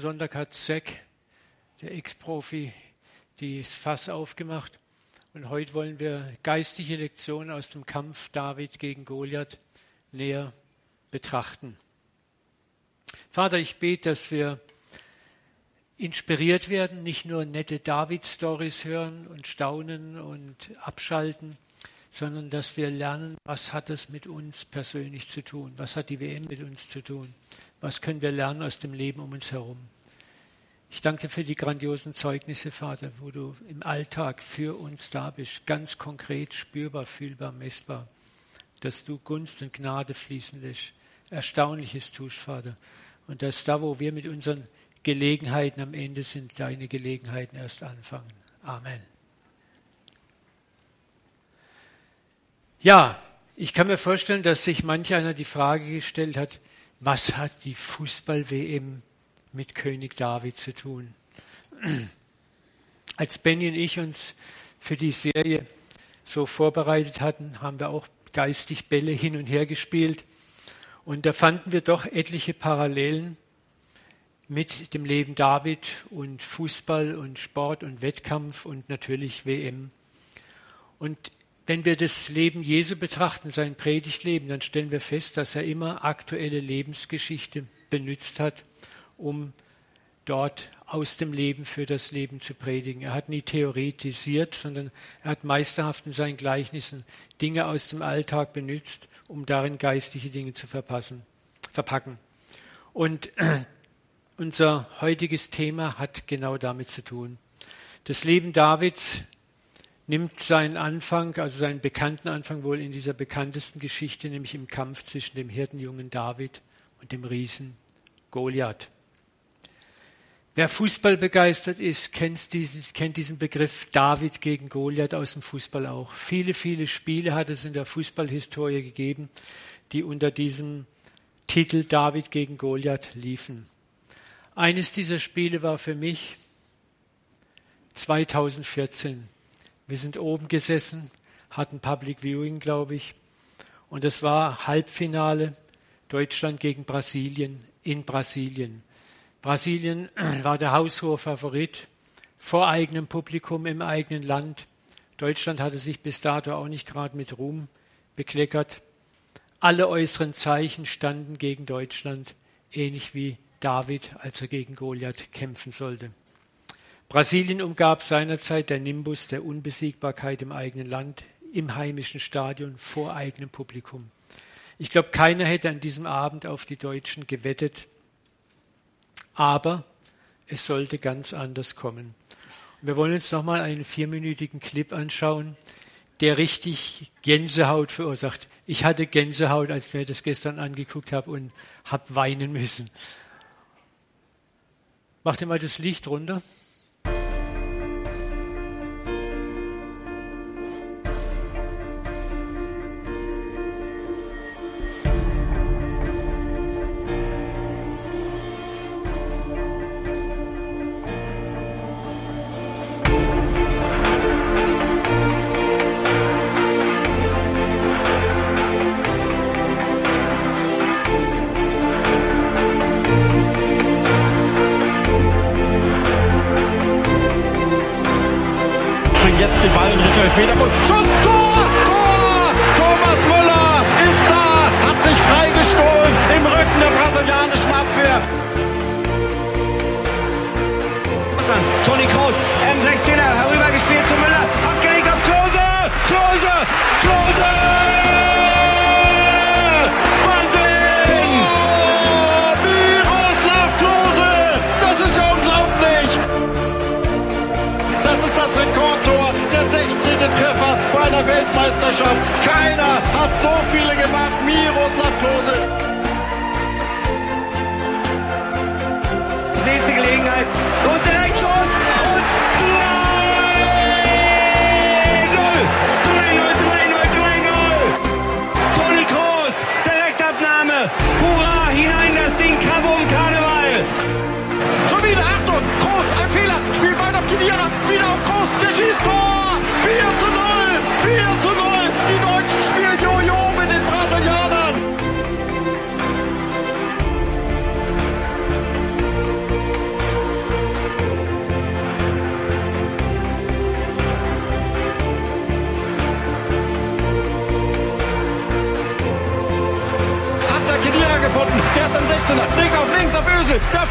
Sonntag hat Zack, der Ex-Profi, das Fass aufgemacht. Und heute wollen wir geistliche Lektionen aus dem Kampf David gegen Goliath näher betrachten. Vater, ich bete, dass wir inspiriert werden, nicht nur nette David-Stories hören und staunen und abschalten, sondern dass wir lernen, was hat es mit uns persönlich zu tun, was hat die WM mit uns zu tun, was können wir lernen aus dem Leben um uns herum. Ich danke für die grandiosen Zeugnisse, Vater, wo du im Alltag für uns da bist, ganz konkret, spürbar, fühlbar, messbar, dass du Gunst und Gnade fließen lässt, Erstaunliches tust, Vater, und dass da, wo wir mit unseren Gelegenheiten am Ende sind, deine Gelegenheiten erst anfangen. Amen. Ja, ich kann mir vorstellen, dass sich manch einer die Frage gestellt hat, was hat die Fußball-WM mit König David zu tun? Als Benny und ich uns für die Serie so vorbereitet hatten, haben wir auch geistig Bälle hin und her gespielt. Und da fanden wir doch etliche Parallelen mit dem Leben David und Fußball und Sport und Wettkampf und natürlich WM. Und wenn wir das Leben Jesu betrachten, sein Predigtleben, dann stellen wir fest, dass er immer aktuelle Lebensgeschichte benutzt hat, um dort aus dem Leben für das Leben zu predigen. Er hat nie theoretisiert, sondern er hat meisterhaft in seinen Gleichnissen Dinge aus dem Alltag benutzt, um darin geistliche Dinge zu verpassen, verpacken. Und unser heutiges Thema hat genau damit zu tun. Das Leben Davids nimmt seinen Anfang, also seinen bekannten Anfang wohl in dieser bekanntesten Geschichte, nämlich im Kampf zwischen dem Hirtenjungen David und dem Riesen Goliath. Wer Fußball begeistert ist, kennt diesen, kennt diesen Begriff David gegen Goliath aus dem Fußball auch. Viele, viele Spiele hat es in der Fußballhistorie gegeben, die unter diesem Titel David gegen Goliath liefen. Eines dieser Spiele war für mich 2014. Wir sind oben gesessen, hatten Public Viewing, glaube ich, und es war Halbfinale Deutschland gegen Brasilien in Brasilien. Brasilien war der haushohe Favorit vor eigenem Publikum im eigenen Land. Deutschland hatte sich bis dato auch nicht gerade mit Ruhm bekleckert. Alle äußeren Zeichen standen gegen Deutschland, ähnlich wie David, als er gegen Goliath kämpfen sollte. Brasilien umgab seinerzeit der Nimbus der Unbesiegbarkeit im eigenen Land, im heimischen Stadion, vor eigenem Publikum. Ich glaube, keiner hätte an diesem Abend auf die Deutschen gewettet, aber es sollte ganz anders kommen. Und wir wollen uns nochmal einen vierminütigen Clip anschauen, der richtig Gänsehaut verursacht. Ich hatte Gänsehaut, als wir das gestern angeguckt haben und habe weinen müssen. Mach dir mal das Licht runter.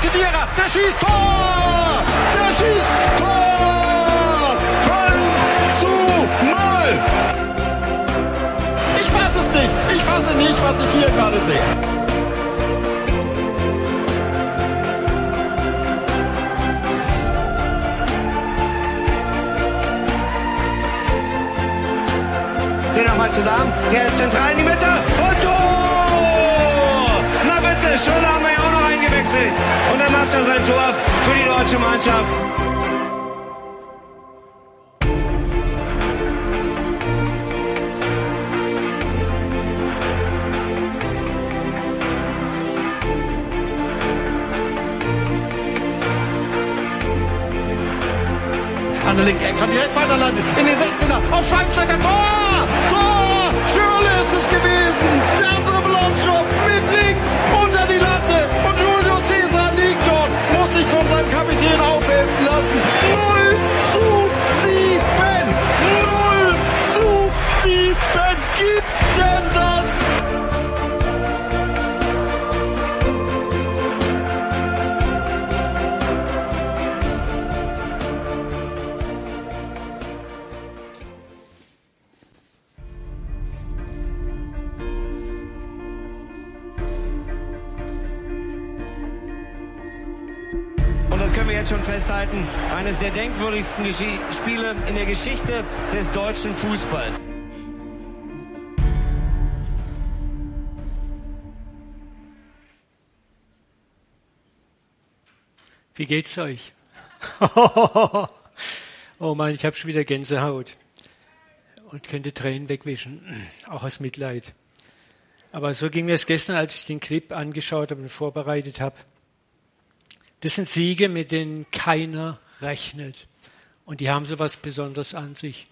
Vierer, der schießt Tor! Der schießt Tor! 5 zu 0! Ich fasse es nicht. Ich fasse nicht, was ich hier gerade sehe. nochmal zusammen. Der zentral in die Mitte macht er sein Tor für die deutsche Mannschaft. An der linken Eck, direkt weiterlandet. In den 16er. Auf Schweinsteiger. Tor! Carlson. Schon festhalten, eines der denkwürdigsten Gesch Spiele in der Geschichte des deutschen Fußballs. Wie geht's euch? oh Mann, ich habe schon wieder Gänsehaut und könnte Tränen wegwischen, auch aus Mitleid. Aber so ging mir es gestern, als ich den Clip angeschaut habe und vorbereitet habe. Das sind Siege, mit denen keiner rechnet. Und die haben so was Besonderes an sich.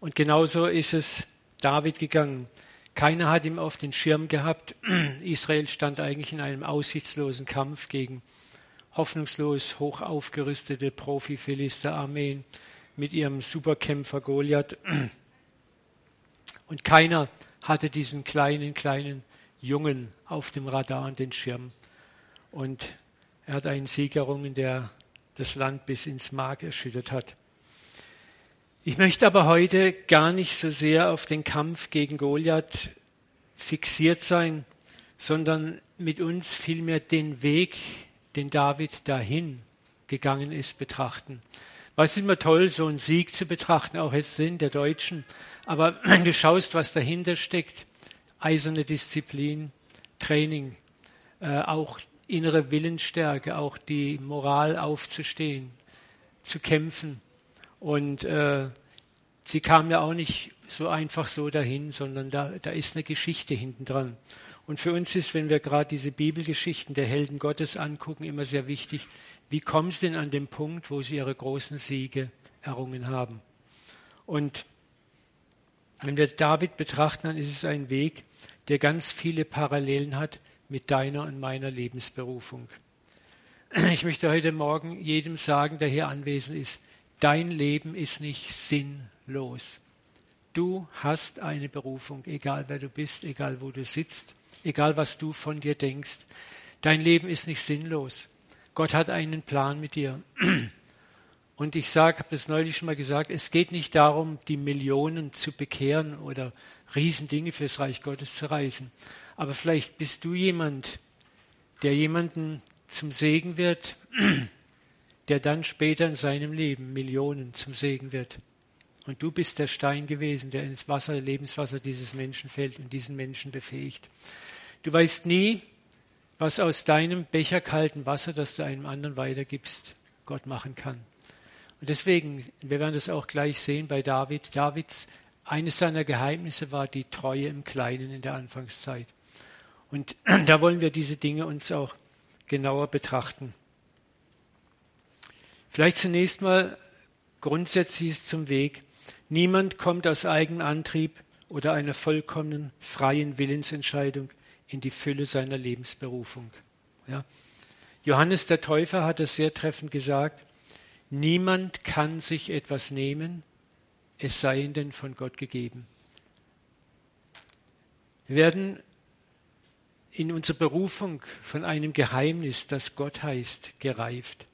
Und genauso ist es David gegangen. Keiner hat ihm auf den Schirm gehabt. Israel stand eigentlich in einem aussichtslosen Kampf gegen hoffnungslos hoch aufgerüstete Profi-Philister-Armeen mit ihrem Superkämpfer Goliath. Und keiner hatte diesen kleinen, kleinen Jungen auf dem Radar und den Schirm. Und er hat einen Sieg errungen, der das Land bis ins Mark erschüttert hat. Ich möchte aber heute gar nicht so sehr auf den Kampf gegen Goliath fixiert sein, sondern mit uns vielmehr den Weg, den David dahin gegangen ist, betrachten. Was ist immer toll, so einen Sieg zu betrachten, auch jetzt den der Deutschen. Aber wenn du schaust, was dahinter steckt, eiserne Disziplin, Training, äh, auch innere Willensstärke, auch die Moral aufzustehen, zu kämpfen. Und äh, sie kam ja auch nicht so einfach so dahin, sondern da, da ist eine Geschichte hinten dran. Und für uns ist, wenn wir gerade diese Bibelgeschichten der Helden Gottes angucken, immer sehr wichtig, wie kommen sie denn an den Punkt, wo sie ihre großen Siege errungen haben. Und wenn wir David betrachten, dann ist es ein Weg, der ganz viele Parallelen hat mit deiner und meiner Lebensberufung. Ich möchte heute Morgen jedem sagen, der hier anwesend ist, dein Leben ist nicht sinnlos. Du hast eine Berufung, egal wer du bist, egal wo du sitzt, egal was du von dir denkst. Dein Leben ist nicht sinnlos. Gott hat einen Plan mit dir. Und ich sage, habe das neulich schon mal gesagt, es geht nicht darum, die Millionen zu bekehren oder Riesendinge fürs Reich Gottes zu reisen. Aber vielleicht bist du jemand, der jemanden zum Segen wird, der dann später in seinem Leben Millionen zum Segen wird. Und du bist der Stein gewesen, der ins Wasser, Lebenswasser dieses Menschen fällt und diesen Menschen befähigt. Du weißt nie, was aus deinem Becher kalten Wasser, das du einem anderen weitergibst, Gott machen kann. Und deswegen, wir werden das auch gleich sehen bei David. Davids, eines seiner Geheimnisse war die Treue im Kleinen in der Anfangszeit. Und da wollen wir diese Dinge uns auch genauer betrachten. Vielleicht zunächst mal grundsätzlich zum Weg. Niemand kommt aus eigenem Antrieb oder einer vollkommenen freien Willensentscheidung in die Fülle seiner Lebensberufung. Ja. Johannes der Täufer hat es sehr treffend gesagt, niemand kann sich etwas nehmen, es sei denn von Gott gegeben. Wir werden in unserer Berufung von einem Geheimnis, das Gott heißt, gereift,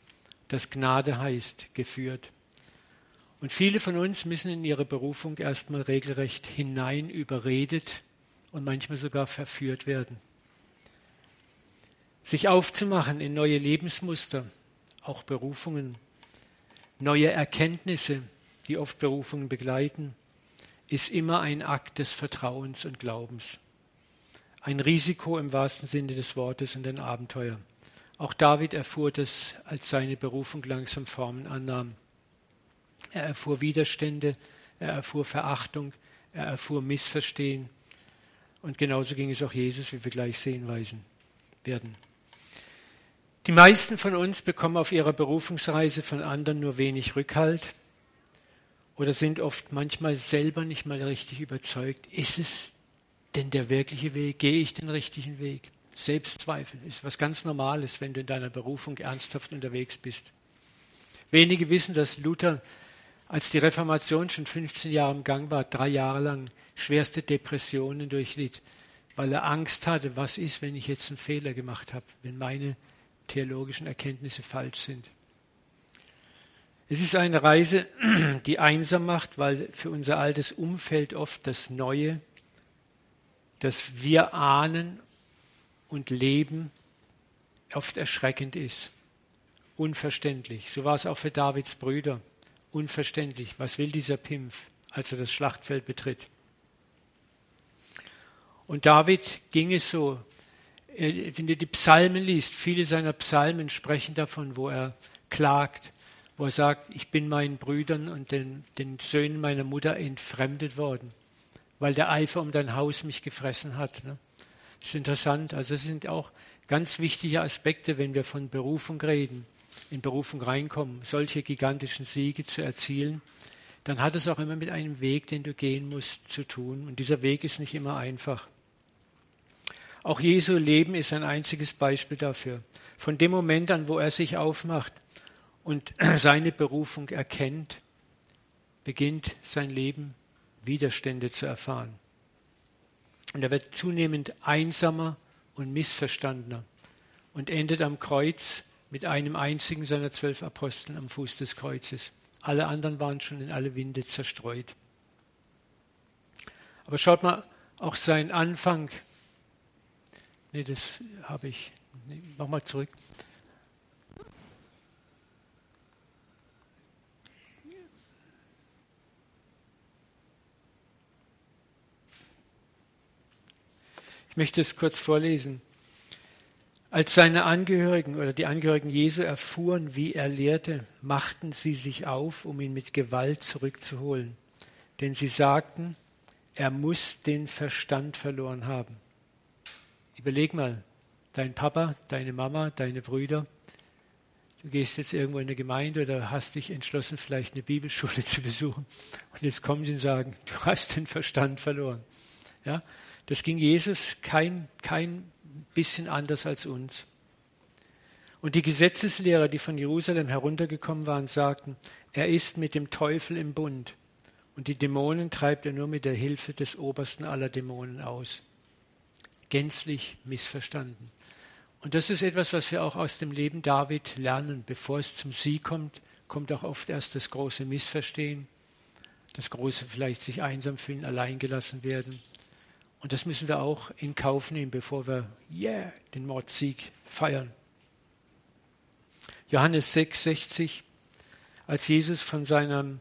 das Gnade heißt, geführt. Und viele von uns müssen in ihre Berufung erstmal regelrecht hinein überredet und manchmal sogar verführt werden. Sich aufzumachen in neue Lebensmuster, auch Berufungen, neue Erkenntnisse, die oft Berufungen begleiten, ist immer ein Akt des Vertrauens und Glaubens. Ein Risiko im wahrsten Sinne des Wortes und ein Abenteuer. Auch David erfuhr das, als seine Berufung langsam Formen annahm. Er erfuhr Widerstände, er erfuhr Verachtung, er erfuhr Missverstehen. Und genauso ging es auch Jesus, wie wir gleich sehen werden. Die meisten von uns bekommen auf ihrer Berufungsreise von anderen nur wenig Rückhalt oder sind oft manchmal selber nicht mal richtig überzeugt. Ist es denn der wirkliche Weg? Gehe ich den richtigen Weg? Selbstzweifel ist was ganz Normales, wenn du in deiner Berufung ernsthaft unterwegs bist. Wenige wissen, dass Luther, als die Reformation schon 15 Jahre im Gang war, drei Jahre lang schwerste Depressionen durchlitt, weil er Angst hatte, was ist, wenn ich jetzt einen Fehler gemacht habe, wenn meine theologischen Erkenntnisse falsch sind. Es ist eine Reise, die einsam macht, weil für unser altes Umfeld oft das Neue, das wir ahnen und leben, oft erschreckend ist. Unverständlich. So war es auch für Davids Brüder. Unverständlich. Was will dieser Pimpf, als er das Schlachtfeld betritt? Und David ging es so. Wenn du die Psalmen liest, viele seiner Psalmen sprechen davon, wo er klagt, wo er sagt, ich bin meinen Brüdern und den, den Söhnen meiner Mutter entfremdet worden, weil der Eifer um dein Haus mich gefressen hat. Ne? Das ist interessant. Also das sind auch ganz wichtige Aspekte, wenn wir von Berufung reden, in Berufung reinkommen, solche gigantischen Siege zu erzielen, dann hat es auch immer mit einem Weg, den du gehen musst, zu tun. Und dieser Weg ist nicht immer einfach. Auch Jesu Leben ist ein einziges Beispiel dafür. Von dem Moment an, wo er sich aufmacht und seine Berufung erkennt, beginnt sein Leben Widerstände zu erfahren. Und er wird zunehmend einsamer und missverstandener und endet am Kreuz mit einem einzigen seiner zwölf Aposteln am Fuß des Kreuzes. Alle anderen waren schon in alle Winde zerstreut. Aber schaut mal, auch sein Anfang, nee, das habe ich, nee, mach mal zurück. Ich möchte es kurz vorlesen. Als seine Angehörigen oder die Angehörigen Jesu erfuhren, wie er lehrte, machten sie sich auf, um ihn mit Gewalt zurückzuholen. Denn sie sagten, er muss den Verstand verloren haben. Überleg mal, dein Papa, deine Mama, deine Brüder, du gehst jetzt irgendwo in eine Gemeinde oder hast dich entschlossen, vielleicht eine Bibelschule zu besuchen. Und jetzt kommen sie und sagen, du hast den Verstand verloren. Ja? Das ging Jesus kein, kein bisschen anders als uns. Und die Gesetzeslehrer, die von Jerusalem heruntergekommen waren, sagten, er ist mit dem Teufel im Bund und die Dämonen treibt er nur mit der Hilfe des obersten aller Dämonen aus. Gänzlich missverstanden. Und das ist etwas, was wir auch aus dem Leben David lernen. Bevor es zum Sieg kommt, kommt auch oft erst das große Missverstehen, das große vielleicht sich einsam fühlen, alleingelassen werden. Und das müssen wir auch in Kauf nehmen, bevor wir yeah, den Mordsieg feiern. Johannes 6, 60, als Jesus von seinem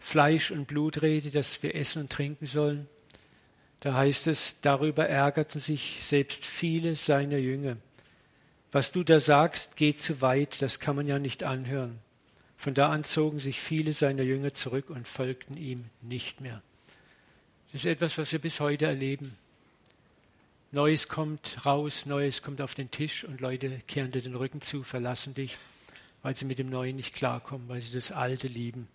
Fleisch und Blut redet, das wir essen und trinken sollen, da heißt es, darüber ärgerten sich selbst viele seiner Jünger. Was du da sagst, geht zu weit, das kann man ja nicht anhören. Von da an zogen sich viele seiner Jünger zurück und folgten ihm nicht mehr. Das ist etwas, was wir bis heute erleben. Neues kommt raus, Neues kommt auf den Tisch und Leute kehren dir den Rücken zu, verlassen dich, weil sie mit dem Neuen nicht klarkommen, weil sie das Alte lieben.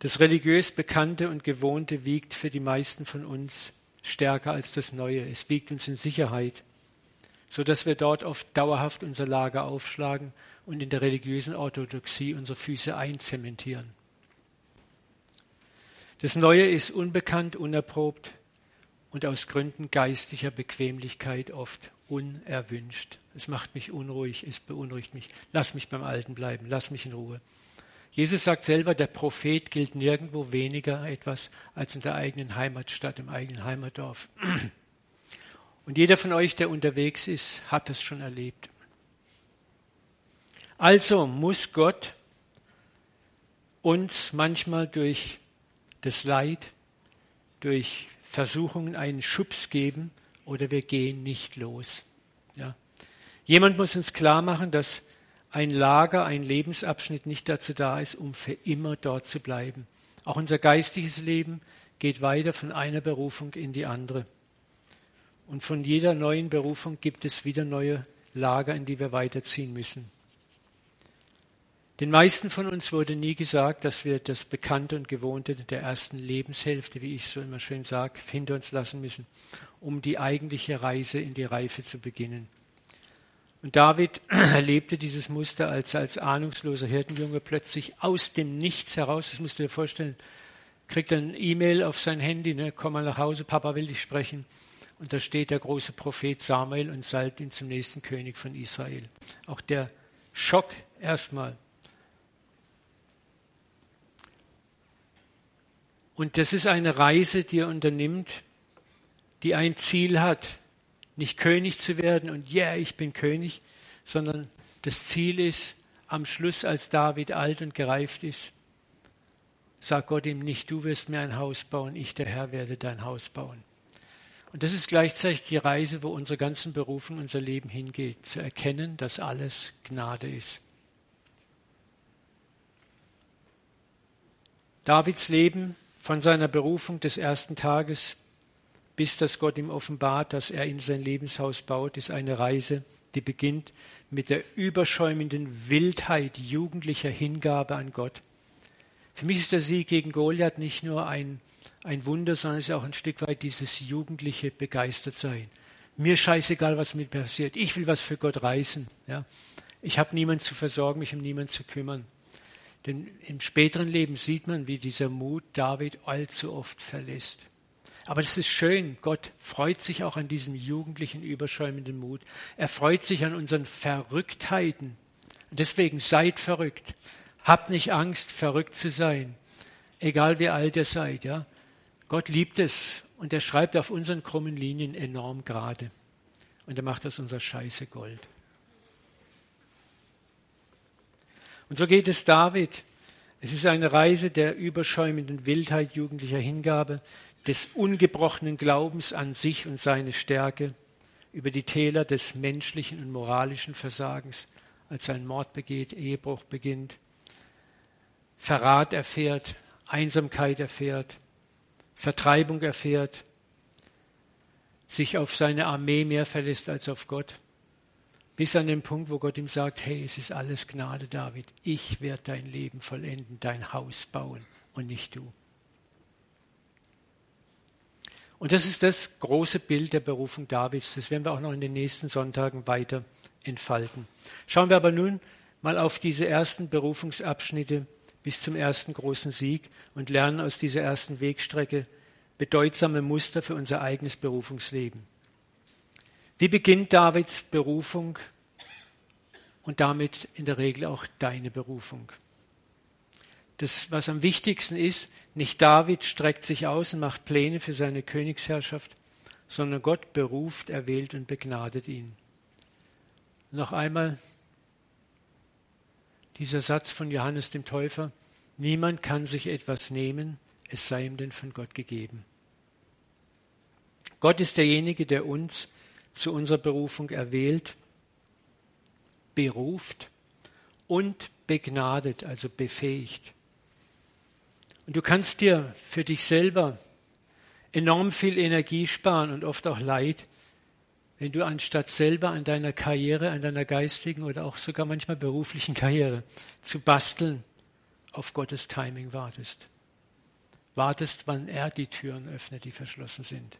Das religiös Bekannte und Gewohnte wiegt für die meisten von uns stärker als das Neue. Es wiegt uns in Sicherheit, so dass wir dort oft dauerhaft unser Lager aufschlagen und in der religiösen Orthodoxie unsere Füße einzementieren. Das Neue ist unbekannt, unerprobt und aus Gründen geistlicher Bequemlichkeit oft unerwünscht. Es macht mich unruhig, es beunruhigt mich. Lass mich beim Alten bleiben, lass mich in Ruhe. Jesus sagt selber, der Prophet gilt nirgendwo weniger etwas als in der eigenen Heimatstadt, im eigenen Heimatdorf. Und jeder von euch, der unterwegs ist, hat das schon erlebt. Also muss Gott uns manchmal durch das Leid, durch Versuchungen einen Schubs geben oder wir gehen nicht los. Ja. Jemand muss uns klar machen, dass ein Lager, ein Lebensabschnitt nicht dazu da ist, um für immer dort zu bleiben. Auch unser geistiges Leben geht weiter von einer Berufung in die andere. Und von jeder neuen Berufung gibt es wieder neue Lager, in die wir weiterziehen müssen. Den meisten von uns wurde nie gesagt, dass wir das Bekannte und Gewohnte der ersten Lebenshälfte, wie ich so immer schön sage, hinter uns lassen müssen, um die eigentliche Reise in die Reife zu beginnen. Und David erlebte dieses Muster, als als ahnungsloser Hirtenjunge plötzlich aus dem Nichts heraus, das musst du dir vorstellen, kriegt ein E-Mail auf sein Handy, ne, komm mal nach Hause, Papa will dich sprechen. Und da steht der große Prophet Samuel und salbt ihn zum nächsten König von Israel. Auch der Schock erstmal. Und das ist eine Reise, die er unternimmt, die ein Ziel hat, nicht König zu werden und ja, yeah, ich bin König, sondern das Ziel ist, am Schluss, als David alt und gereift ist, sagt Gott ihm nicht, du wirst mir ein Haus bauen, ich der Herr werde dein Haus bauen. Und das ist gleichzeitig die Reise, wo unsere ganzen Berufen, unser Leben hingeht, zu erkennen, dass alles Gnade ist. Davids Leben von seiner Berufung des ersten Tages bis das Gott ihm offenbart, dass er in sein Lebenshaus baut, ist eine Reise, die beginnt mit der überschäumenden Wildheit jugendlicher Hingabe an Gott. Für mich ist der Sieg gegen Goliath nicht nur ein, ein Wunder, sondern es ist auch ein Stück weit dieses jugendliche Begeistertsein. Mir scheißegal, was mit mir passiert. Ich will was für Gott reißen. Ja. Ich habe niemanden zu versorgen, mich um niemanden zu kümmern. Denn im späteren Leben sieht man, wie dieser Mut David allzu oft verlässt. Aber das ist schön. Gott freut sich auch an diesem jugendlichen, überschäumenden Mut. Er freut sich an unseren Verrücktheiten. Und deswegen seid verrückt. Habt nicht Angst, verrückt zu sein. Egal wie alt ihr seid, ja. Gott liebt es und er schreibt auf unseren krummen Linien enorm gerade. Und er macht aus unserer Scheiße Gold. Und so geht es David. Es ist eine Reise der überschäumenden Wildheit jugendlicher Hingabe, des ungebrochenen Glaubens an sich und seine Stärke, über die Täler des menschlichen und moralischen Versagens, als einen Mord begeht, Ehebruch beginnt, Verrat erfährt, Einsamkeit erfährt, Vertreibung erfährt, sich auf seine Armee mehr verlässt als auf Gott, bis an den Punkt, wo Gott ihm sagt, hey, es ist alles Gnade, David, ich werde dein Leben vollenden, dein Haus bauen und nicht du. Und das ist das große Bild der Berufung Davids. Das werden wir auch noch in den nächsten Sonntagen weiter entfalten. Schauen wir aber nun mal auf diese ersten Berufungsabschnitte bis zum ersten großen Sieg und lernen aus dieser ersten Wegstrecke bedeutsame Muster für unser eigenes Berufungsleben. Wie beginnt Davids Berufung und damit in der Regel auch deine Berufung? Das, was am wichtigsten ist, nicht David streckt sich aus und macht Pläne für seine Königsherrschaft, sondern Gott beruft, erwählt und begnadet ihn. Noch einmal dieser Satz von Johannes dem Täufer, niemand kann sich etwas nehmen, es sei ihm denn von Gott gegeben. Gott ist derjenige, der uns zu unserer Berufung erwählt, beruft und begnadet, also befähigt. Und du kannst dir für dich selber enorm viel Energie sparen und oft auch Leid, wenn du anstatt selber an deiner Karriere, an deiner geistigen oder auch sogar manchmal beruflichen Karriere zu basteln, auf Gottes Timing wartest. Wartest, wann er die Türen öffnet, die verschlossen sind.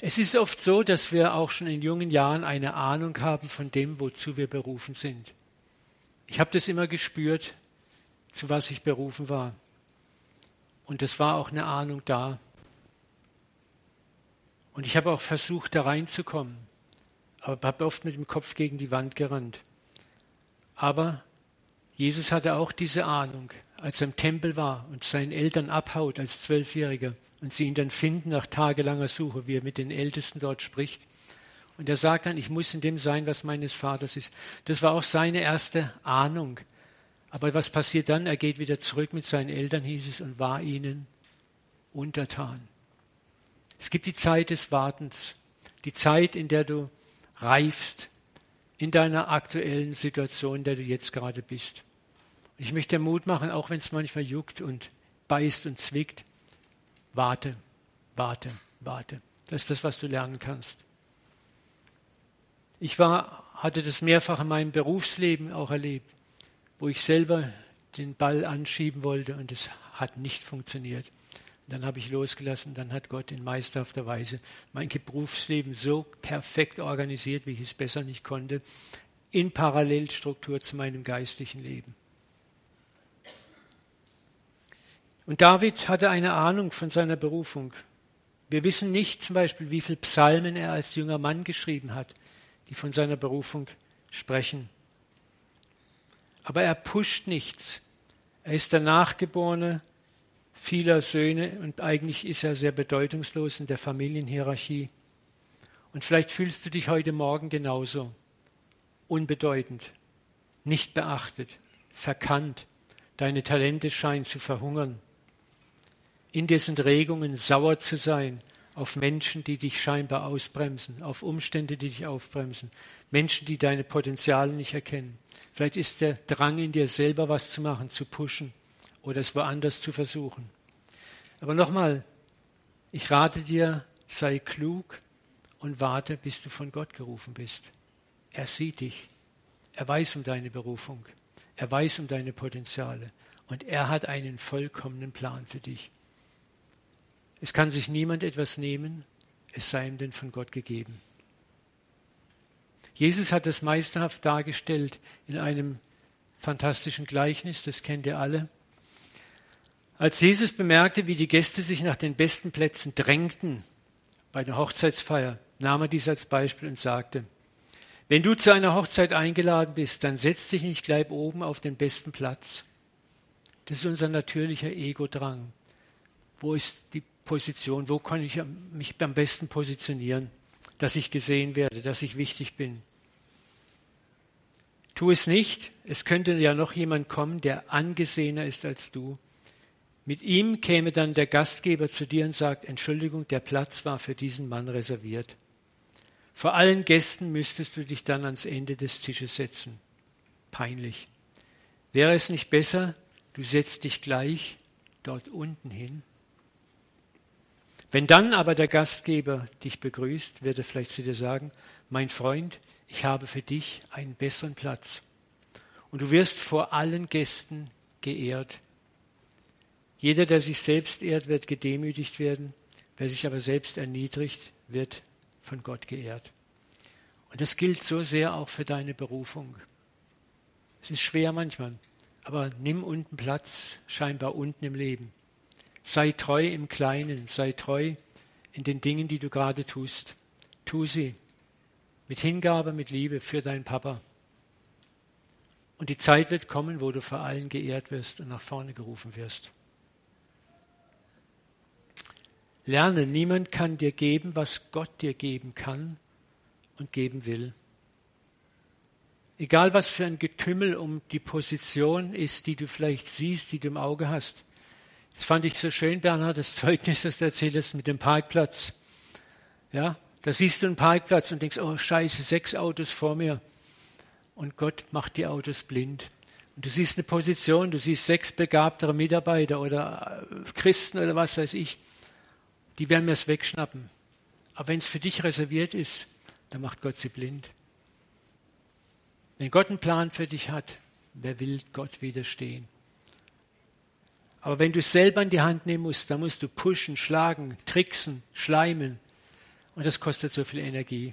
Es ist oft so, dass wir auch schon in jungen Jahren eine Ahnung haben von dem, wozu wir berufen sind. Ich habe das immer gespürt, zu was ich berufen war. Und es war auch eine Ahnung da, Und ich habe auch versucht, da reinzukommen, aber habe oft mit dem Kopf gegen die Wand gerannt. Aber Jesus hatte auch diese Ahnung, als er im Tempel war und seinen Eltern abhaut als Zwölfjähriger und sie ihn dann finden nach tagelanger Suche, wie er mit den Ältesten dort spricht. Und er sagt dann, ich muss in dem sein, was meines Vaters ist. Das war auch seine erste Ahnung. Aber was passiert dann? Er geht wieder zurück mit seinen Eltern, hieß es, und war ihnen untertan. Es gibt die Zeit des Wartens, die Zeit, in der du reifst in deiner aktuellen Situation, in der du jetzt gerade bist. Und ich möchte dir Mut machen, auch wenn es manchmal juckt und beißt und zwickt, warte, warte, warte. Das ist das, was du lernen kannst. Ich war, hatte das mehrfach in meinem Berufsleben auch erlebt, wo ich selber den Ball anschieben wollte und es hat nicht funktioniert. Dann habe ich losgelassen, dann hat Gott in meisterhafter Weise mein Berufsleben so perfekt organisiert, wie ich es besser nicht konnte, in Parallelstruktur zu meinem geistlichen Leben. Und David hatte eine Ahnung von seiner Berufung. Wir wissen nicht zum Beispiel, wie viele Psalmen er als junger Mann geschrieben hat, die von seiner Berufung sprechen. Aber er pusht nichts. Er ist der Nachgeborene vieler Söhne und eigentlich ist er sehr bedeutungslos in der Familienhierarchie. Und vielleicht fühlst du dich heute Morgen genauso. Unbedeutend, nicht beachtet, verkannt. Deine Talente scheinen zu verhungern. In sind Regungen, sauer zu sein auf Menschen, die dich scheinbar ausbremsen, auf Umstände, die dich aufbremsen, Menschen, die deine Potenziale nicht erkennen. Vielleicht ist der Drang in dir selber was zu machen, zu pushen oder es woanders zu versuchen. Aber nochmal, ich rate dir, sei klug und warte, bis du von Gott gerufen bist. Er sieht dich. Er weiß um deine Berufung. Er weiß um deine Potenziale. Und er hat einen vollkommenen Plan für dich. Es kann sich niemand etwas nehmen, es sei ihm denn von Gott gegeben. Jesus hat das meisterhaft dargestellt in einem fantastischen Gleichnis, das kennt ihr alle. Als Jesus bemerkte, wie die Gäste sich nach den besten Plätzen drängten bei der Hochzeitsfeier, nahm er dies als Beispiel und sagte, wenn du zu einer Hochzeit eingeladen bist, dann setz dich nicht gleich oben auf den besten Platz. Das ist unser natürlicher Ego-Drang. Wo ist die Position? Wo kann ich mich am besten positionieren, dass ich gesehen werde, dass ich wichtig bin? Tu es nicht. Es könnte ja noch jemand kommen, der angesehener ist als du. Mit ihm käme dann der Gastgeber zu dir und sagt, Entschuldigung, der Platz war für diesen Mann reserviert. Vor allen Gästen müsstest du dich dann ans Ende des Tisches setzen. Peinlich. Wäre es nicht besser, du setzt dich gleich dort unten hin? Wenn dann aber der Gastgeber dich begrüßt, wird er vielleicht zu dir sagen, mein Freund, ich habe für dich einen besseren Platz. Und du wirst vor allen Gästen geehrt jeder, der sich selbst ehrt, wird gedemütigt werden. Wer sich aber selbst erniedrigt, wird von Gott geehrt. Und das gilt so sehr auch für deine Berufung. Es ist schwer manchmal, aber nimm unten Platz, scheinbar unten im Leben. Sei treu im Kleinen, sei treu in den Dingen, die du gerade tust. Tu sie mit Hingabe, mit Liebe für deinen Papa. Und die Zeit wird kommen, wo du vor allen geehrt wirst und nach vorne gerufen wirst. Lerne, niemand kann dir geben, was Gott dir geben kann und geben will. Egal was für ein Getümmel um die Position ist, die du vielleicht siehst, die du im Auge hast. Das fand ich so schön, Bernhard, das Zeugnis, das du erzählt hast mit dem Parkplatz. Ja, da siehst du einen Parkplatz und denkst, oh Scheiße, sechs Autos vor mir. Und Gott macht die Autos blind. Und du siehst eine Position, du siehst sechs begabtere Mitarbeiter oder Christen oder was weiß ich die werden mir es wegschnappen. Aber wenn es für dich reserviert ist, dann macht Gott sie blind. Wenn Gott einen Plan für dich hat, wer will Gott widerstehen? Aber wenn du es selber in die Hand nehmen musst, dann musst du pushen, schlagen, tricksen, schleimen. Und das kostet so viel Energie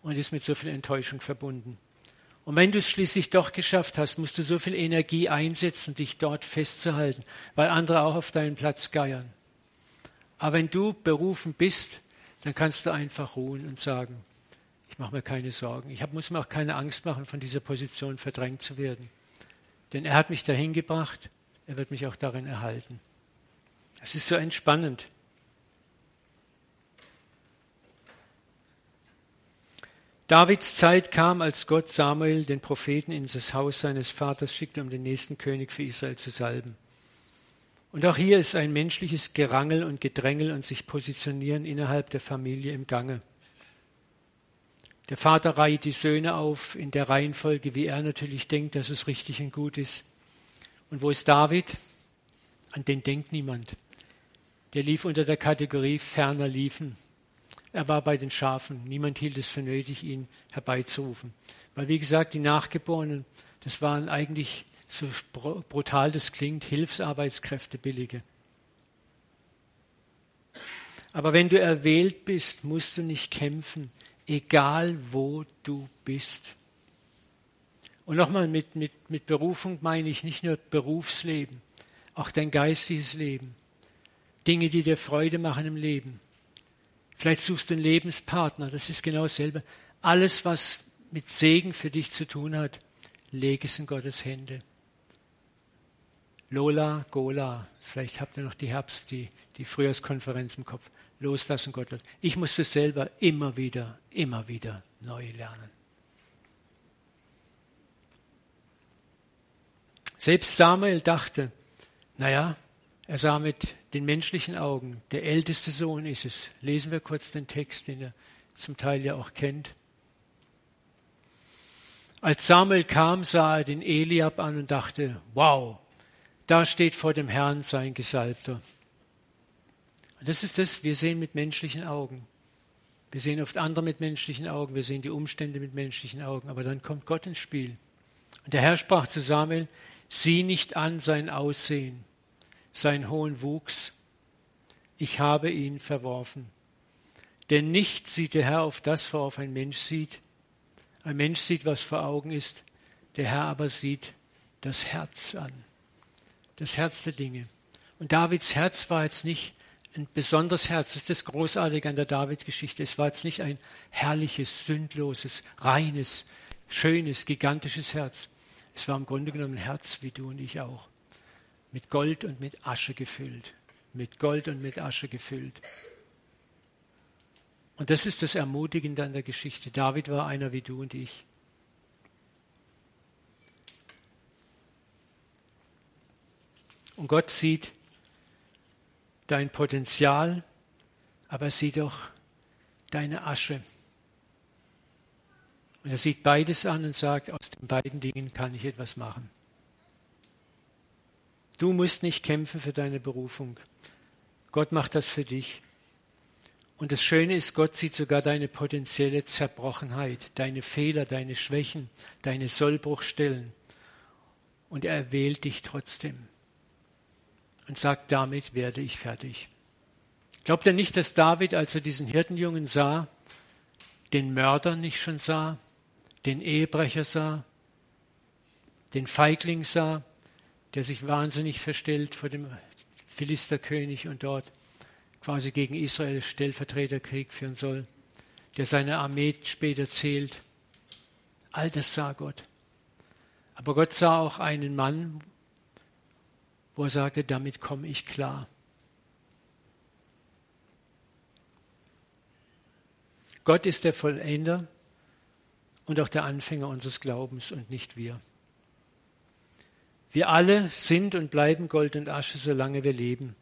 und ist mit so viel Enttäuschung verbunden. Und wenn du es schließlich doch geschafft hast, musst du so viel Energie einsetzen, dich dort festzuhalten, weil andere auch auf deinen Platz geiern. Aber wenn du berufen bist, dann kannst du einfach ruhen und sagen, ich mache mir keine Sorgen. Ich muss mir auch keine Angst machen, von dieser Position verdrängt zu werden. Denn er hat mich dahin gebracht, er wird mich auch darin erhalten. Es ist so entspannend. Davids Zeit kam, als Gott Samuel, den Propheten, in das Haus seines Vaters schickte, um den nächsten König für Israel zu salben. Und auch hier ist ein menschliches Gerangel und Gedrängel und sich positionieren innerhalb der Familie im Gange. Der Vater reiht die Söhne auf in der Reihenfolge, wie er natürlich denkt, dass es richtig und gut ist. Und wo ist David? An den denkt niemand. Der lief unter der Kategorie ferner liefen. Er war bei den Schafen. Niemand hielt es für nötig, ihn herbeizurufen. Weil, wie gesagt, die Nachgeborenen, das waren eigentlich, so brutal das klingt, Hilfsarbeitskräfte billige. Aber wenn du erwählt bist, musst du nicht kämpfen egal wo du bist. Und nochmal, mit, mit, mit Berufung meine ich nicht nur Berufsleben, auch dein geistiges Leben. Dinge, die dir Freude machen im Leben. Vielleicht suchst du einen Lebenspartner, das ist genau dasselbe. Alles, was mit Segen für dich zu tun hat, leg es in Gottes Hände. Lola, Gola, vielleicht habt ihr noch die Herbst, die, die Frühjahrskonferenz im Kopf loslassen Gott. Ich musste selber immer wieder, immer wieder neu lernen. Selbst Samuel dachte, naja, er sah mit den menschlichen Augen, der älteste Sohn ist es. Lesen wir kurz den Text, den er zum Teil ja auch kennt. Als Samuel kam, sah er den Eliab an und dachte, wow, da steht vor dem Herrn sein Gesalbter. Und das ist das, wir sehen mit menschlichen Augen. Wir sehen oft andere mit menschlichen Augen, wir sehen die Umstände mit menschlichen Augen, aber dann kommt Gott ins Spiel. Und der Herr sprach zu Samuel, sieh nicht an sein Aussehen, seinen hohen Wuchs, ich habe ihn verworfen. Denn nicht sieht der Herr auf das, worauf ein Mensch sieht. Ein Mensch sieht, was vor Augen ist, der Herr aber sieht das Herz an. Das Herz der Dinge. Und Davids Herz war jetzt nicht ein besonderes Herz. Das ist das Großartige an der David-Geschichte. Es war jetzt nicht ein herrliches, sündloses, reines, schönes, gigantisches Herz. Es war im Grunde genommen ein Herz wie du und ich auch. Mit Gold und mit Asche gefüllt. Mit Gold und mit Asche gefüllt. Und das ist das Ermutigende an der Geschichte. David war einer wie du und ich. Und Gott sieht dein Potenzial, aber sieh doch deine Asche. Und er sieht beides an und sagt, aus den beiden Dingen kann ich etwas machen. Du musst nicht kämpfen für deine Berufung. Gott macht das für dich. Und das Schöne ist, Gott sieht sogar deine potenzielle Zerbrochenheit, deine Fehler, deine Schwächen, deine Sollbruchstellen. Und er wählt dich trotzdem und sagt, damit werde ich fertig. Glaubt ihr nicht, dass David, als er diesen Hirtenjungen sah, den Mörder nicht schon sah, den Ehebrecher sah, den Feigling sah, der sich wahnsinnig verstellt vor dem Philisterkönig und dort quasi gegen Israel Stellvertreterkrieg führen soll, der seine Armee später zählt. All das sah Gott. Aber Gott sah auch einen Mann, wo er sagte, damit komme ich klar. Gott ist der Vollender und auch der Anfänger unseres Glaubens und nicht wir. Wir alle sind und bleiben Gold und Asche, solange wir leben.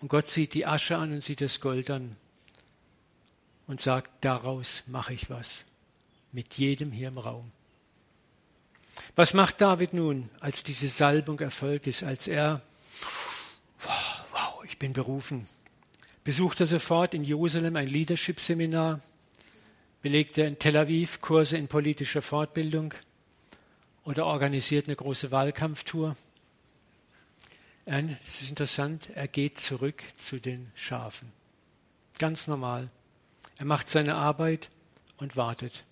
Und Gott sieht die Asche an und sieht das Gold an und sagt, daraus mache ich was. Mit jedem hier im Raum. Was macht David nun, als diese Salbung erfolgt ist, als er, wow, wow ich bin berufen, besucht er sofort in Jerusalem ein Leadership-Seminar, belegt er in Tel Aviv Kurse in politischer Fortbildung oder organisiert eine große Wahlkampftour. Es ist interessant, er geht zurück zu den Schafen. Ganz normal. Er macht seine Arbeit und wartet.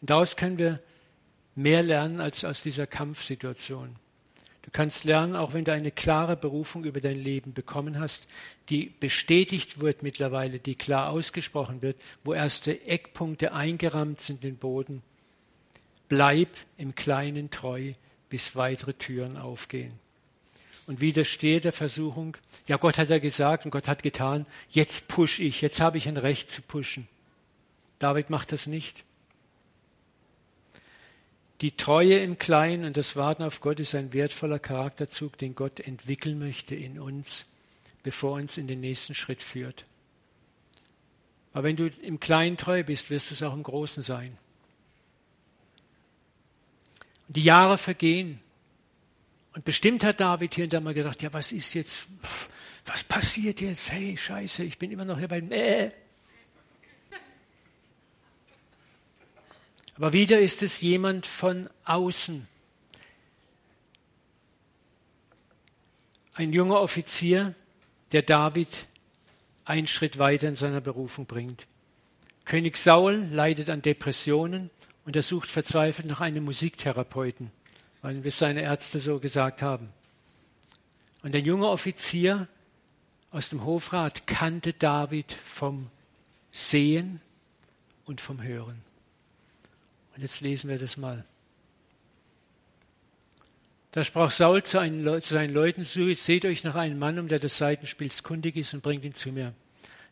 Und daraus können wir mehr lernen als aus dieser Kampfsituation. Du kannst lernen, auch wenn du eine klare Berufung über dein Leben bekommen hast, die bestätigt wird mittlerweile, die klar ausgesprochen wird, wo erste Eckpunkte eingerammt sind in den Boden. Bleib im Kleinen treu, bis weitere Türen aufgehen. Und widerstehe der Versuchung, ja, Gott hat ja gesagt und Gott hat getan, jetzt push ich, jetzt habe ich ein Recht zu pushen. David macht das nicht. Die Treue im Kleinen und das Warten auf Gott ist ein wertvoller Charakterzug, den Gott entwickeln möchte in uns, bevor er uns in den nächsten Schritt führt. Aber wenn du im Kleinen treu bist, wirst du es auch im Großen sein. Und die Jahre vergehen. Und bestimmt hat David hier und da mal gedacht, ja, was ist jetzt, was passiert jetzt? Hey, scheiße, ich bin immer noch hier beim äh. Aber wieder ist es jemand von außen. Ein junger Offizier, der David einen Schritt weiter in seiner Berufung bringt. König Saul leidet an Depressionen und er sucht verzweifelt nach einem Musiktherapeuten, weil wir seine Ärzte so gesagt haben. Und ein junger Offizier aus dem Hofrat kannte David vom Sehen und vom Hören. Und jetzt lesen wir das mal. Da sprach Saul zu, einen, zu seinen Leuten, seht euch nach einem Mann um, der des Seitenspiels kundig ist und bringt ihn zu mir.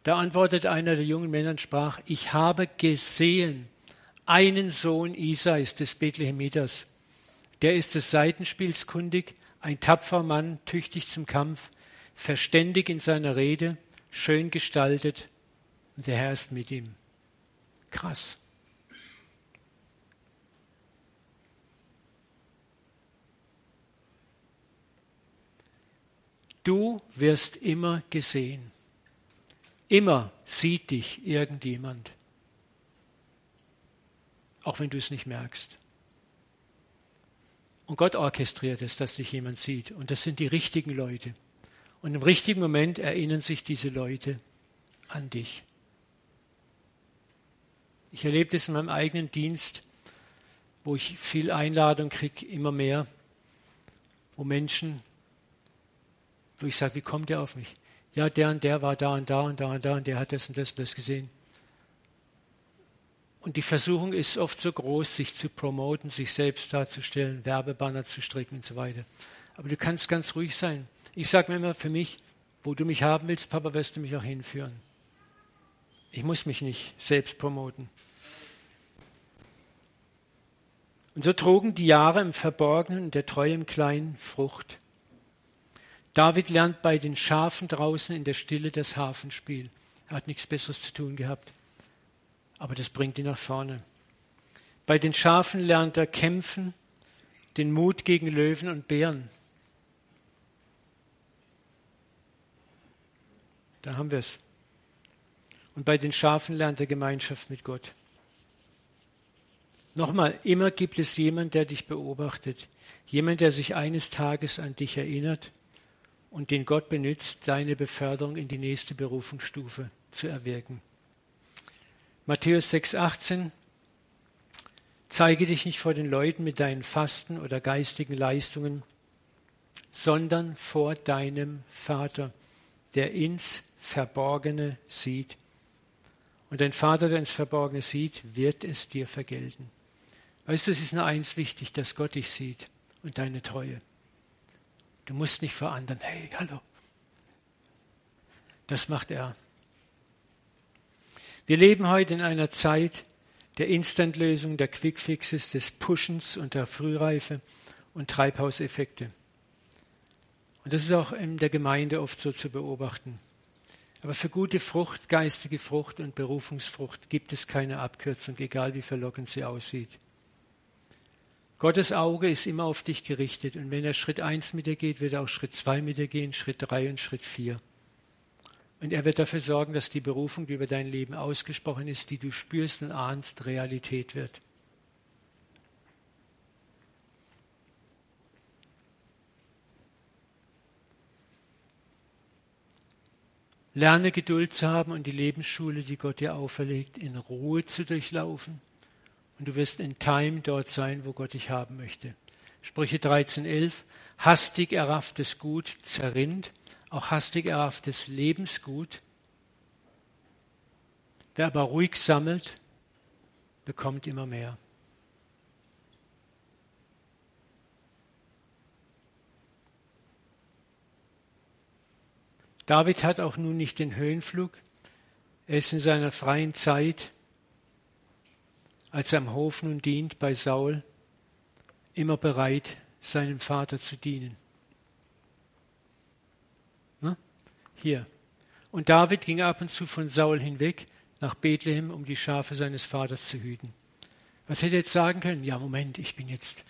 Da antwortete einer der jungen Männer und sprach, ich habe gesehen einen Sohn Isais des Bethlehemiters. Der ist des Seitenspiels kundig, ein tapferer Mann, tüchtig zum Kampf, verständig in seiner Rede, schön gestaltet und der Herr ist mit ihm. Krass. Du wirst immer gesehen. Immer sieht dich irgendjemand. Auch wenn du es nicht merkst. Und Gott orchestriert es, dass dich jemand sieht. Und das sind die richtigen Leute. Und im richtigen Moment erinnern sich diese Leute an dich. Ich erlebe das in meinem eigenen Dienst, wo ich viel Einladung kriege, immer mehr, wo Menschen wo ich sage, wie kommt der auf mich? Ja, der und der war da und da und da und da und der hat das und das und das gesehen. Und die Versuchung ist oft so groß, sich zu promoten, sich selbst darzustellen, Werbebanner zu stricken und so weiter. Aber du kannst ganz ruhig sein. Ich sage mir immer für mich, wo du mich haben willst, Papa, wirst du mich auch hinführen. Ich muss mich nicht selbst promoten. Und so trugen die Jahre im Verborgenen und der Treue im Kleinen Frucht. David lernt bei den Schafen draußen in der Stille das Hafenspiel. Er hat nichts Besseres zu tun gehabt. Aber das bringt ihn nach vorne. Bei den Schafen lernt er kämpfen, den Mut gegen Löwen und Bären. Da haben wir es. Und bei den Schafen lernt er Gemeinschaft mit Gott. Nochmal, immer gibt es jemand, der dich beobachtet. Jemand, der sich eines Tages an dich erinnert und den Gott benutzt, deine Beförderung in die nächste Berufungsstufe zu erwirken. Matthäus 6,18 Zeige dich nicht vor den Leuten mit deinen Fasten oder geistigen Leistungen, sondern vor deinem Vater, der ins Verborgene sieht. Und dein Vater, der ins Verborgene sieht, wird es dir vergelten. Weißt du, es ist nur eins wichtig, dass Gott dich sieht und deine Treue. Du musst nicht vor anderen, hey, hallo. Das macht er. Wir leben heute in einer Zeit der Instantlösung, der Quickfixes, des Pushens und der Frühreife und Treibhauseffekte. Und das ist auch in der Gemeinde oft so zu beobachten. Aber für gute Frucht, geistige Frucht und Berufungsfrucht gibt es keine Abkürzung, egal wie verlockend sie aussieht. Gottes Auge ist immer auf dich gerichtet und wenn er Schritt eins mit dir geht, wird er auch Schritt zwei mit dir gehen, Schritt drei und Schritt vier. Und er wird dafür sorgen, dass die Berufung, die über dein Leben ausgesprochen ist, die du spürst und ahnst, Realität wird. Lerne Geduld zu haben und die Lebensschule, die Gott dir auferlegt, in Ruhe zu durchlaufen und du wirst in Time dort sein, wo Gott dich haben möchte. Sprüche 13,11. Hastig errafftes Gut zerrinnt, auch hastig errafftes Lebensgut. Wer aber ruhig sammelt, bekommt immer mehr. David hat auch nun nicht den Höhenflug. Er ist in seiner freien Zeit, als er am Hof nun dient bei Saul, immer bereit, seinem Vater zu dienen. Ne? Hier. Und David ging ab und zu von Saul hinweg nach Bethlehem, um die Schafe seines Vaters zu hüten. Was hätte er jetzt sagen können? Ja, Moment, ich bin jetzt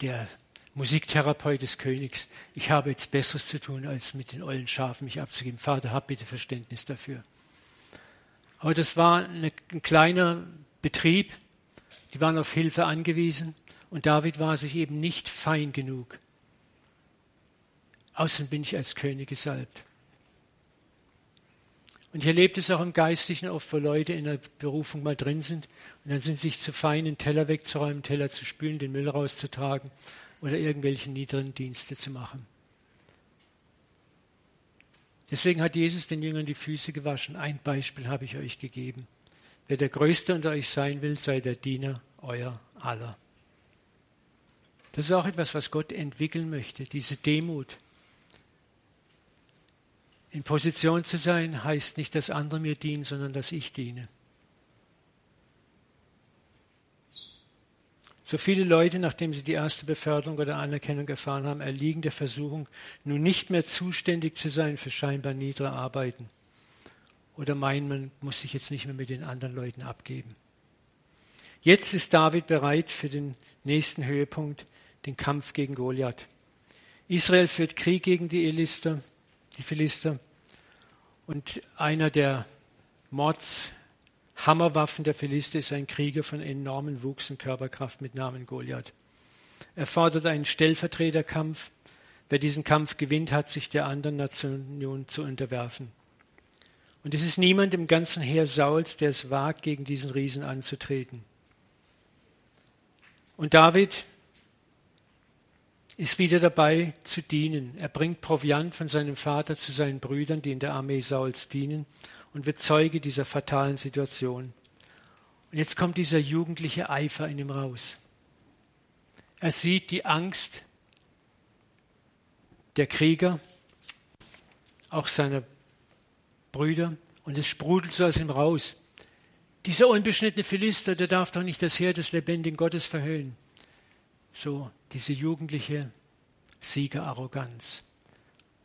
der Musiktherapeut des Königs. Ich habe jetzt Besseres zu tun, als mit den ollen Schafen mich abzugeben. Vater, hab bitte Verständnis dafür. Aber das war ein kleiner Betrieb. Die waren auf Hilfe angewiesen. Und David war sich eben nicht fein genug. Außerdem bin ich als König gesalbt. Und ich erlebe es auch im Geistlichen oft, wo Leute in der Berufung mal drin sind und dann sind sie sich zu fein, den Teller wegzuräumen, Teller zu spülen, den Müll rauszutragen oder irgendwelche niederen Dienste zu machen. Deswegen hat Jesus den Jüngern die Füße gewaschen. Ein Beispiel habe ich euch gegeben. Wer der Größte unter euch sein will, sei der Diener euer aller. Das ist auch etwas, was Gott entwickeln möchte, diese Demut. In Position zu sein heißt nicht, dass andere mir dienen, sondern dass ich diene. So viele Leute, nachdem sie die erste Beförderung oder Anerkennung erfahren haben, erliegen der Versuchung, nun nicht mehr zuständig zu sein für scheinbar niedere Arbeiten. Oder meinen, man muss sich jetzt nicht mehr mit den anderen Leuten abgeben. Jetzt ist David bereit für den nächsten Höhepunkt, den Kampf gegen Goliath. Israel führt Krieg gegen die Elister, die Philister. Und einer der Mordshammerwaffen der Philister ist ein Krieger von enormen Wuchs und Körperkraft mit Namen Goliath. Er fordert einen Stellvertreterkampf. Wer diesen Kampf gewinnt, hat sich der anderen Nation zu unterwerfen. Und es ist niemand im ganzen Heer Sauls, der es wagt, gegen diesen Riesen anzutreten. Und David ist wieder dabei zu dienen. Er bringt Proviant von seinem Vater zu seinen Brüdern, die in der Armee Sauls dienen, und wird Zeuge dieser fatalen Situation. Und jetzt kommt dieser jugendliche Eifer in ihm raus. Er sieht die Angst der Krieger, auch seiner Brüder, und es sprudelt so aus ihm raus. Dieser unbeschnittene Philister, der darf doch nicht das Heer des lebendigen Gottes verhöhnen. So diese jugendliche Siegerarroganz.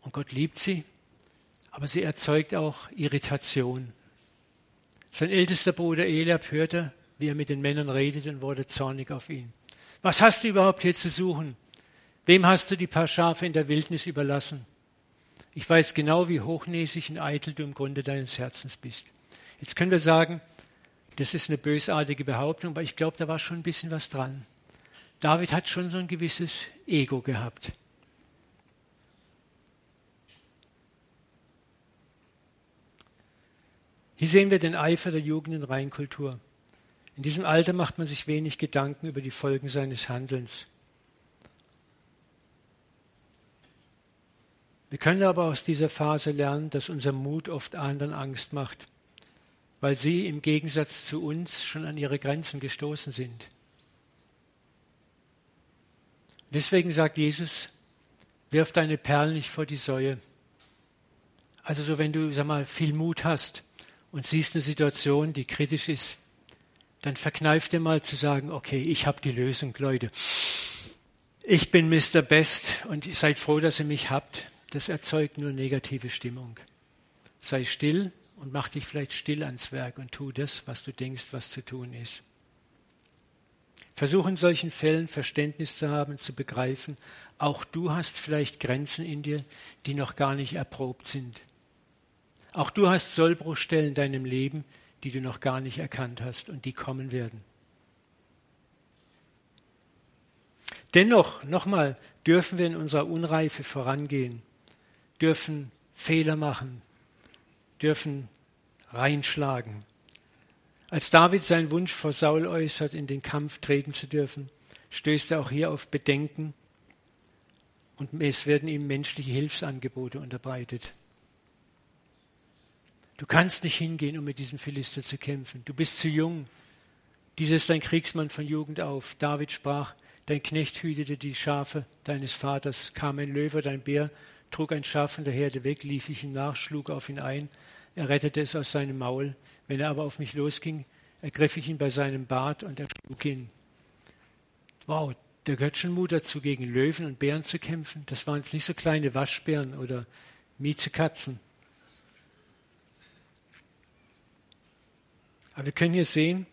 Und Gott liebt sie, aber sie erzeugt auch Irritation. Sein ältester Bruder Eliab hörte, wie er mit den Männern redete und wurde zornig auf ihn. Was hast du überhaupt hier zu suchen? Wem hast du die paar Schafe in der Wildnis überlassen? Ich weiß genau, wie hochnäsig und eitel du im Grunde deines Herzens bist. Jetzt können wir sagen, das ist eine bösartige Behauptung, aber ich glaube, da war schon ein bisschen was dran. David hat schon so ein gewisses Ego gehabt. Hier sehen wir den Eifer der Jugend in Reinkultur. In diesem Alter macht man sich wenig Gedanken über die Folgen seines Handelns. Wir können aber aus dieser Phase lernen, dass unser Mut oft anderen Angst macht, weil sie im Gegensatz zu uns schon an ihre Grenzen gestoßen sind. Deswegen sagt Jesus, wirf deine Perlen nicht vor die Säue. Also so, wenn du, sag mal, viel Mut hast und siehst eine Situation, die kritisch ist, dann verkneif dir mal zu sagen, okay, ich habe die Lösung, Leute. Ich bin Mr. Best und seid froh, dass ihr mich habt. Das erzeugt nur negative Stimmung. Sei still und mach dich vielleicht still ans Werk und tu das, was du denkst, was zu tun ist. Versuch in solchen Fällen Verständnis zu haben, zu begreifen, auch du hast vielleicht Grenzen in dir, die noch gar nicht erprobt sind. Auch du hast Sollbruchstellen in deinem Leben, die du noch gar nicht erkannt hast und die kommen werden. Dennoch, nochmal, dürfen wir in unserer Unreife vorangehen, dürfen Fehler machen, dürfen reinschlagen, als David seinen Wunsch vor Saul äußert, in den Kampf treten zu dürfen, stößt er auch hier auf Bedenken und es werden ihm menschliche Hilfsangebote unterbreitet. Du kannst nicht hingehen, um mit diesem Philister zu kämpfen. Du bist zu jung. Dieser ist dein Kriegsmann von Jugend auf. David sprach, dein Knecht hütete die Schafe deines Vaters. Kam ein Löwe, dein Bär, trug ein Schaf von der Herde weg, lief ich ihm nach, schlug auf ihn ein. Er rettete es aus seinem Maul. Wenn er aber auf mich losging, ergriff ich ihn bei seinem Bart und erschlug ihn. Wow, der gehört schon Mut dazu, gegen Löwen und Bären zu kämpfen. Das waren jetzt nicht so kleine Waschbären oder Miezekatzen. Aber wir können hier sehen,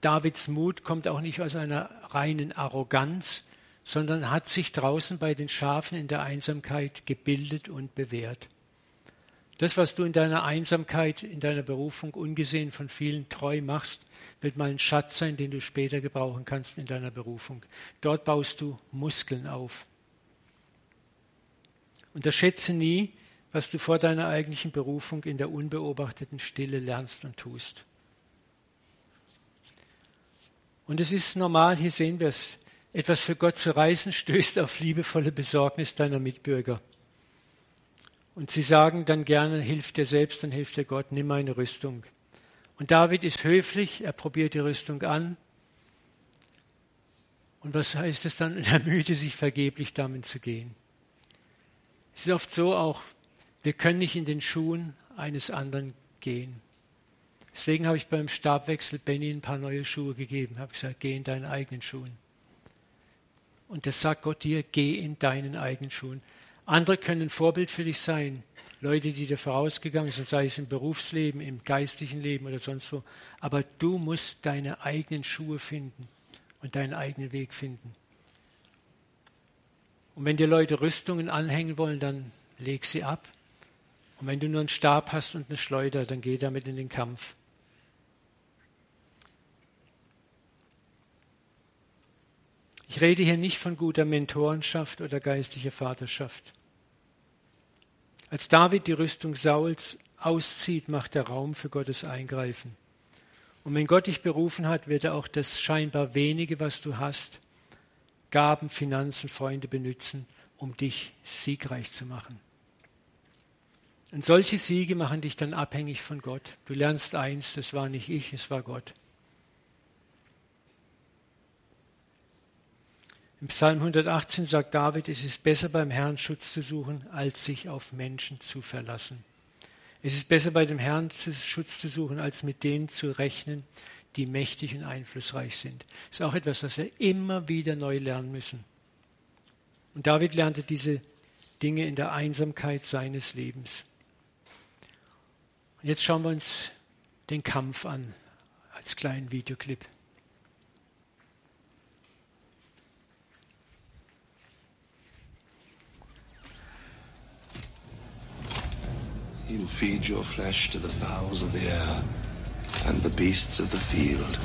Davids Mut kommt auch nicht aus einer reinen Arroganz, sondern hat sich draußen bei den Schafen in der Einsamkeit gebildet und bewährt. Das, was du in deiner Einsamkeit, in deiner Berufung ungesehen von vielen treu machst, wird mal ein Schatz sein, den du später gebrauchen kannst in deiner Berufung. Dort baust du Muskeln auf. Unterschätze nie, was du vor deiner eigentlichen Berufung in der unbeobachteten Stille lernst und tust. Und es ist normal, hier sehen wir es, etwas für Gott zu reißen, stößt auf liebevolle Besorgnis deiner Mitbürger. Und sie sagen dann gerne, hilf dir selbst, dann hilft dir Gott, nimm meine Rüstung. Und David ist höflich, er probiert die Rüstung an. Und was heißt es dann? Er mühte sich vergeblich damit zu gehen. Es ist oft so auch, wir können nicht in den Schuhen eines anderen gehen. Deswegen habe ich beim Stabwechsel Benny ein paar neue Schuhe gegeben. Ich habe gesagt, geh in deinen eigenen Schuhen. Und das sagt Gott dir, geh in deinen eigenen Schuhen. Andere können Vorbild für dich sein. Leute, die dir vorausgegangen sind, sei es im Berufsleben, im geistlichen Leben oder sonst wo. Aber du musst deine eigenen Schuhe finden und deinen eigenen Weg finden. Und wenn dir Leute Rüstungen anhängen wollen, dann leg sie ab. Und wenn du nur einen Stab hast und eine Schleuder, dann geh damit in den Kampf. Ich rede hier nicht von guter Mentorenschaft oder geistlicher Vaterschaft. Als David die Rüstung Sauls auszieht, macht er Raum für Gottes Eingreifen. Und wenn Gott dich berufen hat, wird er auch das scheinbar wenige, was du hast, Gaben, Finanzen, Freunde benutzen, um dich siegreich zu machen. Und solche Siege machen dich dann abhängig von Gott. Du lernst eins, das war nicht ich, es war Gott. Im Psalm 118 sagt David, es ist besser beim Herrn Schutz zu suchen, als sich auf Menschen zu verlassen. Es ist besser bei dem Herrn Schutz zu suchen, als mit denen zu rechnen, die mächtig und einflussreich sind. Das ist auch etwas, was wir immer wieder neu lernen müssen. Und David lernte diese Dinge in der Einsamkeit seines Lebens. Und jetzt schauen wir uns den Kampf an als kleinen Videoclip. He will feed your flesh to the fowls of the air and the beasts of the field.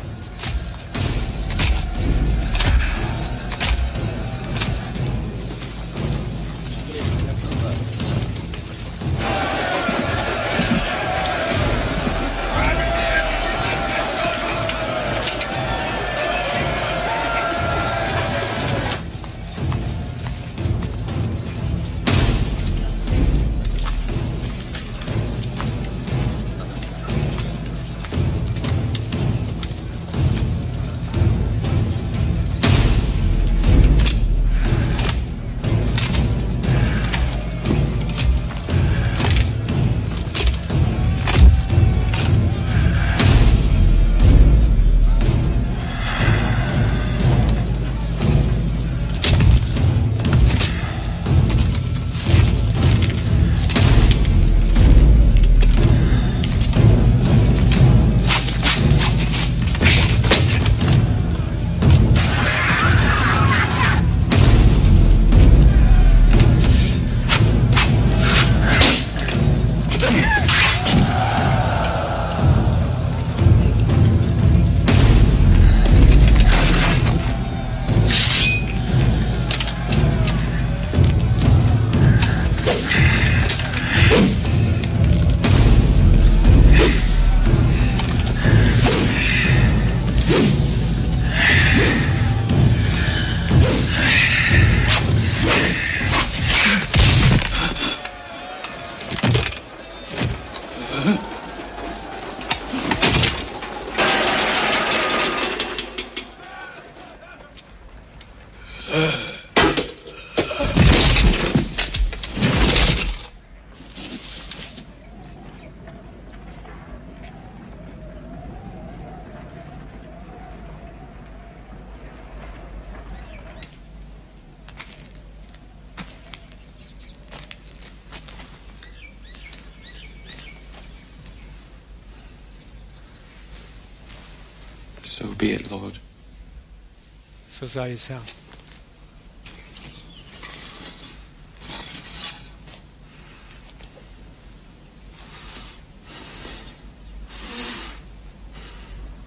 So sei es, Herr.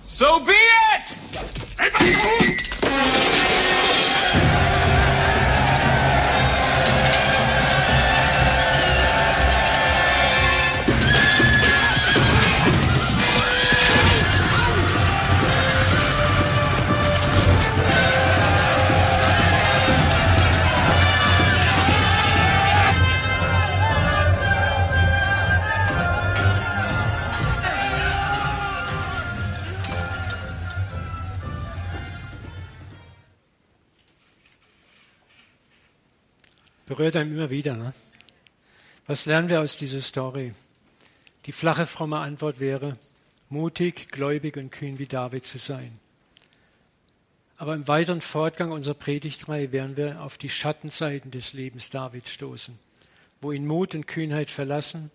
So be Berührt einem immer wieder. Ne? Was lernen wir aus dieser Story? Die flache, fromme Antwort wäre, mutig, gläubig und kühn wie David zu sein. Aber im weiteren Fortgang unserer Predigtreihe werden wir auf die Schattenseiten des Lebens Davids stoßen, wo ihn Mut und Kühnheit verlassen,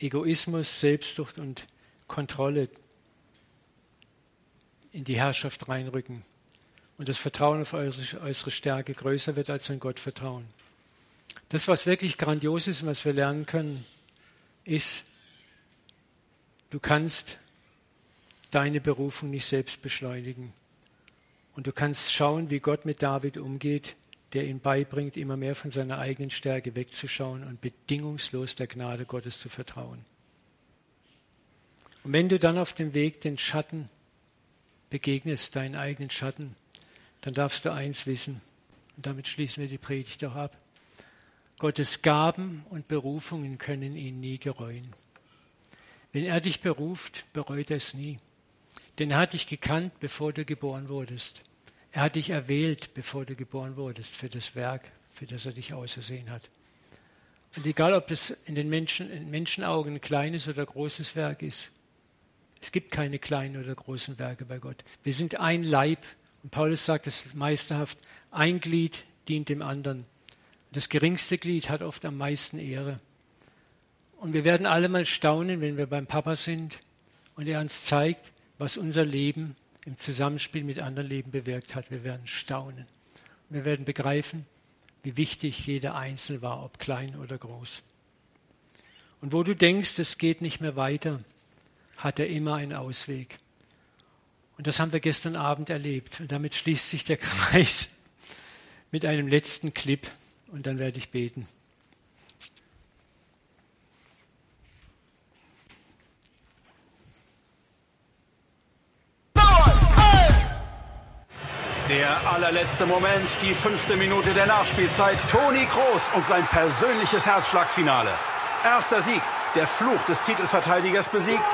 Egoismus, Selbstsucht und Kontrolle in die Herrschaft reinrücken und das Vertrauen auf äußere Stärke größer wird als ein Gottvertrauen. Das, was wirklich grandios ist und was wir lernen können, ist, du kannst deine Berufung nicht selbst beschleunigen. Und du kannst schauen, wie Gott mit David umgeht, der ihn beibringt, immer mehr von seiner eigenen Stärke wegzuschauen und bedingungslos der Gnade Gottes zu vertrauen. Und wenn du dann auf dem Weg den Schatten begegnest, deinen eigenen Schatten, dann darfst du eins wissen, und damit schließen wir die Predigt auch ab. Gottes Gaben und Berufungen können ihn nie gereuen. Wenn er dich beruft, bereut er es nie. Denn er hat dich gekannt, bevor du geboren wurdest. Er hat dich erwählt, bevor du geboren wurdest, für das Werk, für das er dich ausersehen hat. Und egal, ob das in den Menschen, in Menschenaugen ein kleines oder großes Werk ist, es gibt keine kleinen oder großen Werke bei Gott. Wir sind ein Leib. Und Paulus sagt es meisterhaft, ein Glied dient dem anderen. Das geringste Glied hat oft am meisten Ehre. Und wir werden alle mal staunen, wenn wir beim Papa sind und er uns zeigt, was unser Leben im Zusammenspiel mit anderen Leben bewirkt hat. Wir werden staunen. Wir werden begreifen, wie wichtig jeder Einzelne war, ob klein oder groß. Und wo du denkst, es geht nicht mehr weiter, hat er immer einen Ausweg. Und das haben wir gestern Abend erlebt. Und damit schließt sich der Kreis mit einem letzten Clip und dann werde ich beten. Der allerletzte Moment, die fünfte Minute der Nachspielzeit. Toni Kroos und sein persönliches Herzschlagfinale. Erster Sieg, der Fluch des Titelverteidigers besiegt.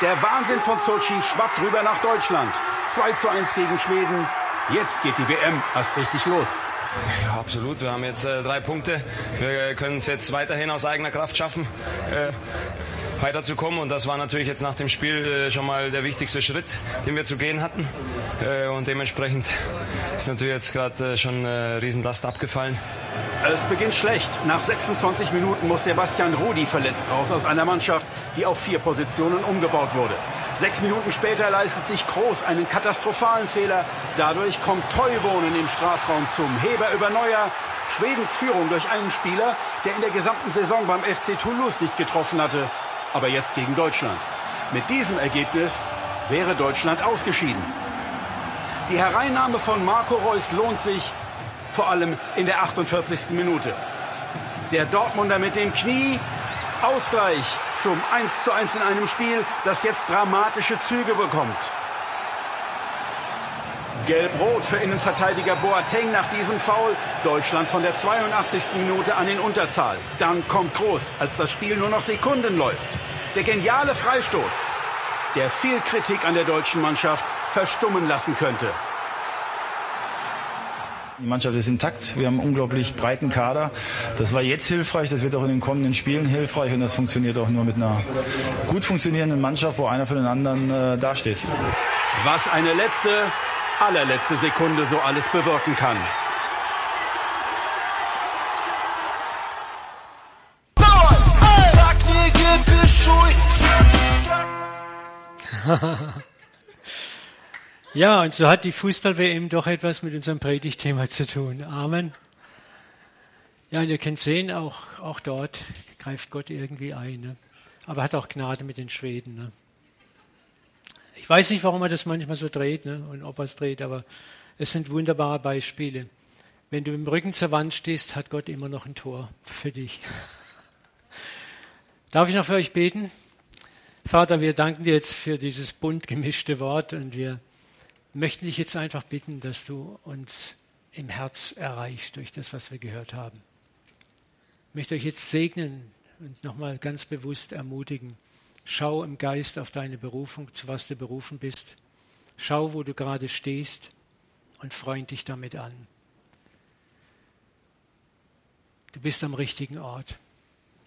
Der Wahnsinn von Sochi schwappt rüber nach Deutschland. 2 zu 1 gegen Schweden. Jetzt geht die WM erst richtig los. Ja, absolut. Wir haben jetzt äh, drei Punkte. Wir können es jetzt weiterhin aus eigener Kraft schaffen, äh, weiterzukommen. Und das war natürlich jetzt nach dem Spiel äh, schon mal der wichtigste Schritt, den wir zu gehen hatten. Äh, und dementsprechend ist natürlich jetzt gerade äh, schon eine Riesenlast abgefallen. Es beginnt schlecht. Nach 26 Minuten muss Sebastian Rudi verletzt raus aus einer Mannschaft, die auf vier Positionen umgebaut wurde. Sechs Minuten später leistet sich Groß einen katastrophalen Fehler. Dadurch kommt Teubohnen im Strafraum zum Heber über Neuer. Schwedens Führung durch einen Spieler, der in der gesamten Saison beim FC Toulouse nicht getroffen hatte. Aber jetzt gegen Deutschland. Mit diesem Ergebnis wäre Deutschland ausgeschieden. Die Hereinnahme von Marco Reus lohnt sich, vor allem in der 48. Minute. Der Dortmunder mit dem Knie, Ausgleich zum 1 zu 1 in einem Spiel, das jetzt dramatische Züge bekommt. Gelb-Rot für Innenverteidiger Boateng nach diesem Foul. Deutschland von der 82. Minute an in Unterzahl. Dann kommt Groß, als das Spiel nur noch Sekunden läuft. Der geniale Freistoß, der viel Kritik an der deutschen Mannschaft verstummen lassen könnte. Die Mannschaft ist intakt. Wir haben einen unglaublich breiten Kader. Das war jetzt hilfreich, das wird auch in den kommenden Spielen hilfreich und das funktioniert auch nur mit einer gut funktionierenden Mannschaft, wo einer für den anderen äh, dasteht. Was eine letzte, allerletzte Sekunde so alles bewirken kann. ja, und so hat die Fußball-WM doch etwas mit unserem Predigtthema zu tun. Amen. Ja, und ihr könnt sehen, auch, auch dort greift Gott irgendwie ein. Ne? Aber hat auch Gnade mit den Schweden. Ne? Ich weiß nicht, warum er das manchmal so dreht ne? und ob er es dreht, aber es sind wunderbare Beispiele. Wenn du im Rücken zur Wand stehst, hat Gott immer noch ein Tor für dich. Darf ich noch für euch beten? Vater, wir danken dir jetzt für dieses bunt gemischte Wort und wir möchten dich jetzt einfach bitten, dass du uns im Herz erreichst durch das, was wir gehört haben. Ich möchte euch jetzt segnen und nochmal ganz bewusst ermutigen. Schau im Geist auf deine Berufung, zu was du berufen bist. Schau, wo du gerade stehst und freund dich damit an. Du bist am richtigen Ort.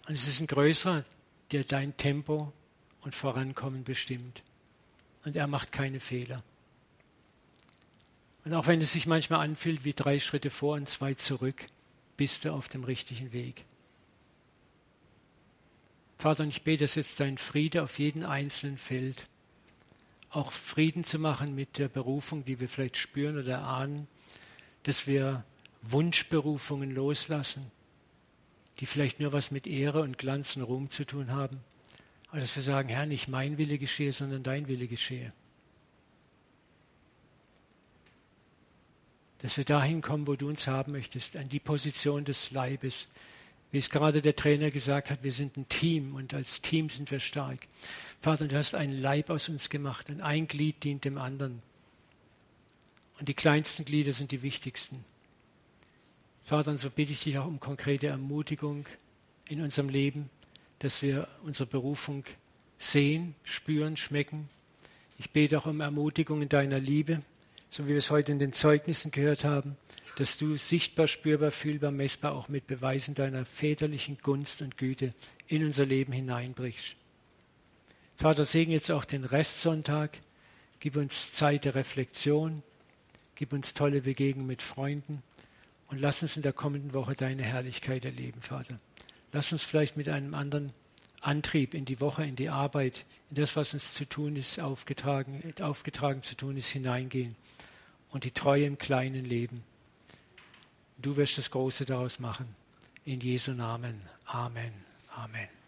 Und es ist ein größerer, der dein Tempo und Vorankommen bestimmt. Und er macht keine Fehler. Und auch wenn es sich manchmal anfühlt wie drei Schritte vor und zwei zurück, bist du auf dem richtigen Weg. Vater, und ich bete, dass jetzt dein Friede auf jeden einzelnen fällt. Auch Frieden zu machen mit der Berufung, die wir vielleicht spüren oder ahnen, dass wir Wunschberufungen loslassen, die vielleicht nur was mit Ehre und Glanz und Ruhm zu tun haben. Aber dass wir sagen, Herr, nicht mein Wille geschehe, sondern dein Wille geschehe. Dass wir dahin kommen, wo du uns haben möchtest, an die Position des Leibes. Wie es gerade der Trainer gesagt hat, wir sind ein Team und als Team sind wir stark. Vater, du hast einen Leib aus uns gemacht und ein Glied dient dem anderen. Und die kleinsten Glieder sind die wichtigsten. Vater, und so bitte ich dich auch um konkrete Ermutigung in unserem Leben, dass wir unsere Berufung sehen, spüren, schmecken. Ich bete auch um Ermutigung in deiner Liebe, so wie wir es heute in den Zeugnissen gehört haben, dass du sichtbar, spürbar, fühlbar, messbar auch mit Beweisen deiner väterlichen Gunst und Güte in unser Leben hineinbrichst. Vater, segne jetzt auch den Restsonntag. Gib uns Zeit der Reflexion. Gib uns tolle Begegnungen mit Freunden. Und lass uns in der kommenden Woche deine Herrlichkeit erleben, Vater. Lass uns vielleicht mit einem anderen Antrieb in die Woche, in die Arbeit, in das, was uns zu tun ist, aufgetragen, aufgetragen zu tun ist, hineingehen und die Treue im kleinen Leben. Du wirst das Große daraus machen. In Jesu Namen. Amen. Amen.